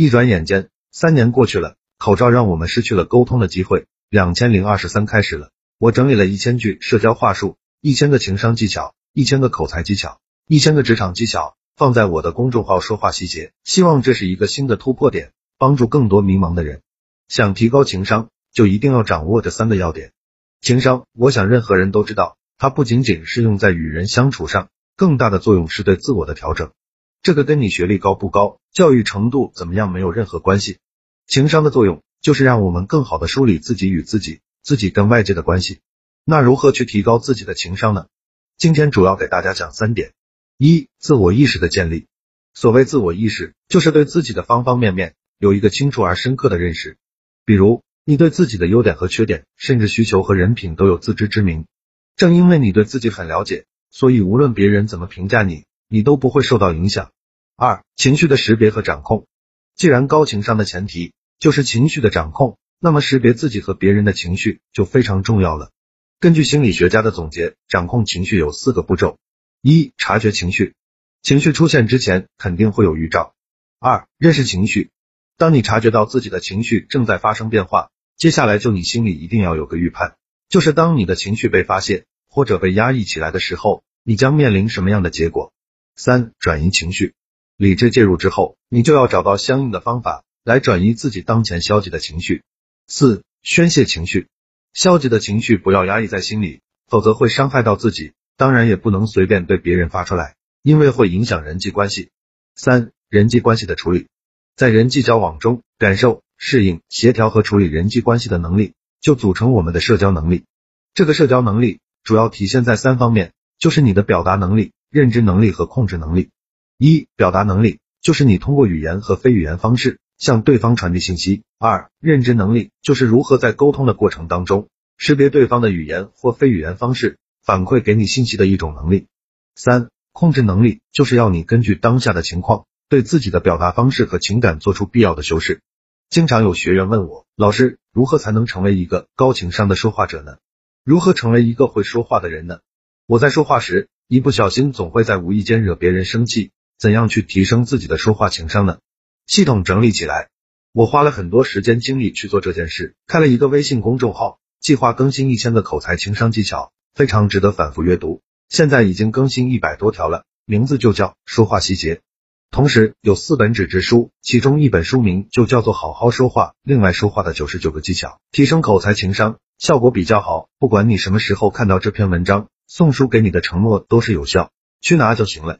一转眼间，三年过去了，口罩让我们失去了沟通的机会。两千零二十三开始了，我整理了一千句社交话术，一千个情商技巧，一千个口才技巧，一千个职场技巧，放在我的公众号说话细节，希望这是一个新的突破点，帮助更多迷茫的人。想提高情商，就一定要掌握这三个要点。情商，我想任何人都知道，它不仅仅是用在与人相处上，更大的作用是对自我的调整。这个跟你学历高不高、教育程度怎么样没有任何关系。情商的作用就是让我们更好的梳理自己与自己、自己跟外界的关系。那如何去提高自己的情商呢？今天主要给大家讲三点：一、自我意识的建立。所谓自我意识，就是对自己的方方面面有一个清楚而深刻的认识。比如，你对自己的优点和缺点，甚至需求和人品都有自知之明。正因为你对自己很了解，所以无论别人怎么评价你，你都不会受到影响。二、情绪的识别和掌控。既然高情商的前提就是情绪的掌控，那么识别自己和别人的情绪就非常重要了。根据心理学家的总结，掌控情绪有四个步骤：一、察觉情绪，情绪出现之前肯定会有预兆；二、认识情绪，当你察觉到自己的情绪正在发生变化，接下来就你心里一定要有个预判，就是当你的情绪被发泄或者被压抑起来的时候，你将面临什么样的结果。三、转移情绪。理智介入之后，你就要找到相应的方法来转移自己当前消极的情绪。四、宣泄情绪，消极的情绪不要压抑在心里，否则会伤害到自己，当然也不能随便对别人发出来，因为会影响人际关系。三、人际关系的处理，在人际交往中，感受、适应、协调和处理人际关系的能力，就组成我们的社交能力。这个社交能力主要体现在三方面，就是你的表达能力、认知能力和控制能力。一、表达能力就是你通过语言和非语言方式向对方传递信息。二、认知能力就是如何在沟通的过程当中识别对方的语言或非语言方式，反馈给你信息的一种能力。三、控制能力就是要你根据当下的情况，对自己的表达方式和情感做出必要的修饰。经常有学员问我，老师如何才能成为一个高情商的说话者呢？如何成为一个会说话的人呢？我在说话时，一不小心总会在无意间惹别人生气。怎样去提升自己的说话情商呢？系统整理起来，我花了很多时间精力去做这件事，开了一个微信公众号，计划更新一千个口才情商技巧，非常值得反复阅读。现在已经更新一百多条了，名字就叫说话细节。同时有四本纸质书，其中一本书名就叫做好好说话，另外说话的九十九个技巧，提升口才情商，效果比较好。不管你什么时候看到这篇文章，送书给你的承诺都是有效，去拿就行了。